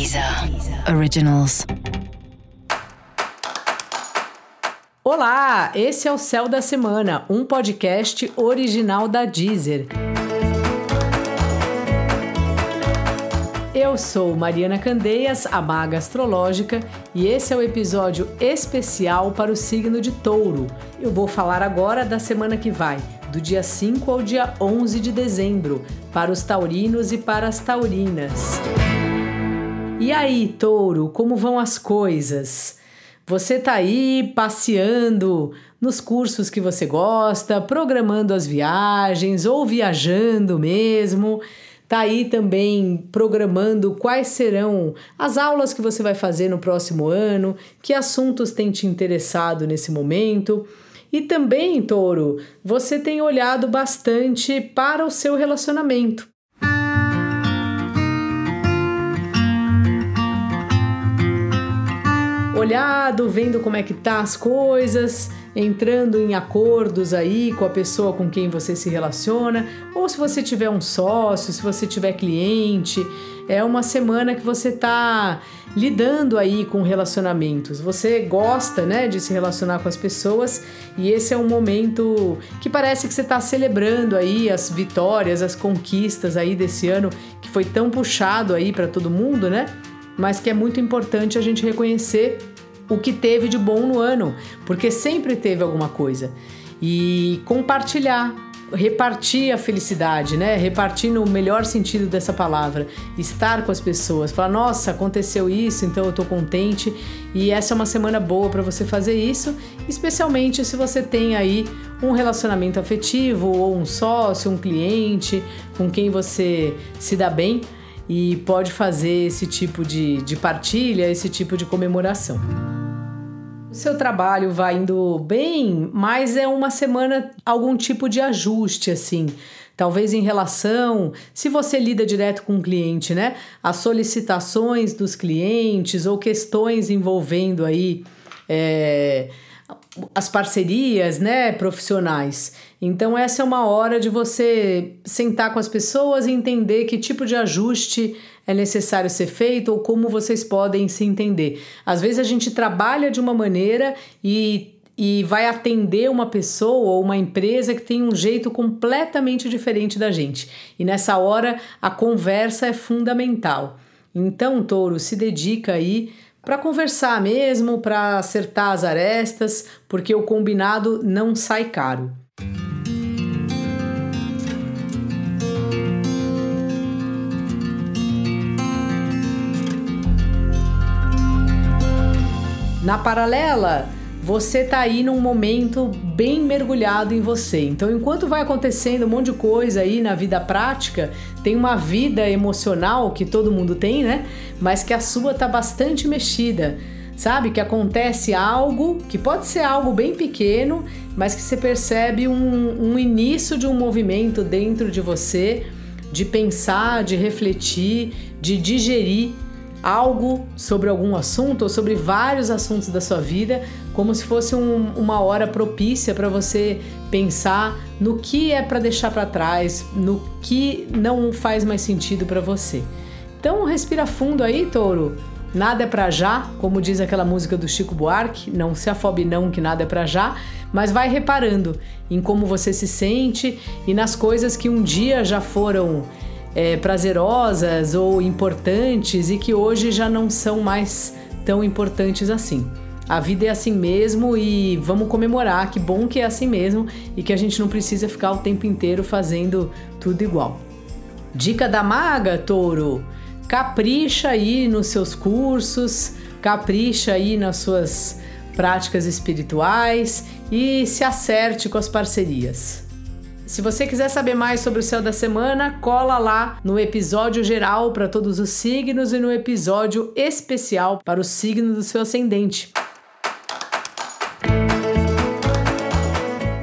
Deezer Originals. Olá, esse é o Céu da Semana, um podcast original da Deezer. Eu sou Mariana Candeias, a maga astrológica, e esse é o episódio especial para o signo de Touro. Eu vou falar agora da semana que vai, do dia 5 ao dia 11 de dezembro, para os taurinos e para as taurinas. E aí, touro, como vão as coisas? Você tá aí passeando nos cursos que você gosta, programando as viagens ou viajando mesmo. Tá aí também programando quais serão as aulas que você vai fazer no próximo ano, que assuntos têm te interessado nesse momento. E também, touro, você tem olhado bastante para o seu relacionamento. Olhado, vendo como é que tá as coisas, entrando em acordos aí com a pessoa com quem você se relaciona, ou se você tiver um sócio, se você tiver cliente, é uma semana que você tá lidando aí com relacionamentos. Você gosta, né, de se relacionar com as pessoas e esse é um momento que parece que você está celebrando aí as vitórias, as conquistas aí desse ano que foi tão puxado aí para todo mundo, né? Mas que é muito importante a gente reconhecer o que teve de bom no ano, porque sempre teve alguma coisa. E compartilhar, repartir a felicidade, né? Repartir no melhor sentido dessa palavra, estar com as pessoas, falar: "Nossa, aconteceu isso, então eu tô contente". E essa é uma semana boa para você fazer isso, especialmente se você tem aí um relacionamento afetivo ou um sócio, um cliente com quem você se dá bem e pode fazer esse tipo de, de partilha, esse tipo de comemoração. O seu trabalho vai indo bem, mas é uma semana algum tipo de ajuste assim. Talvez em relação, se você lida direto com o cliente, né? As solicitações dos clientes ou questões envolvendo aí é, as parcerias, né, profissionais. Então essa é uma hora de você sentar com as pessoas e entender que tipo de ajuste é necessário ser feito ou como vocês podem se entender. Às vezes a gente trabalha de uma maneira e e vai atender uma pessoa ou uma empresa que tem um jeito completamente diferente da gente. E nessa hora a conversa é fundamental. Então, Touro, se dedica aí para conversar mesmo, para acertar as arestas, porque o combinado não sai caro. Na paralela, você tá aí num momento bem mergulhado em você. Então, enquanto vai acontecendo um monte de coisa aí na vida prática, tem uma vida emocional que todo mundo tem, né? Mas que a sua tá bastante mexida. Sabe que acontece algo que pode ser algo bem pequeno, mas que você percebe um, um início de um movimento dentro de você, de pensar, de refletir, de digerir algo sobre algum assunto ou sobre vários assuntos da sua vida, como se fosse um, uma hora propícia para você pensar no que é para deixar para trás, no que não faz mais sentido para você. Então respira fundo aí, touro. Nada é para já, como diz aquela música do Chico Buarque, não se afobe não que nada é para já, mas vai reparando em como você se sente e nas coisas que um dia já foram é, prazerosas ou importantes e que hoje já não são mais tão importantes assim. A vida é assim mesmo e vamos comemorar. Que bom que é assim mesmo e que a gente não precisa ficar o tempo inteiro fazendo tudo igual. Dica da maga, touro: capricha aí nos seus cursos, capricha aí nas suas práticas espirituais e se acerte com as parcerias. Se você quiser saber mais sobre o céu da semana, cola lá no episódio geral para todos os signos e no episódio especial para o signo do seu ascendente.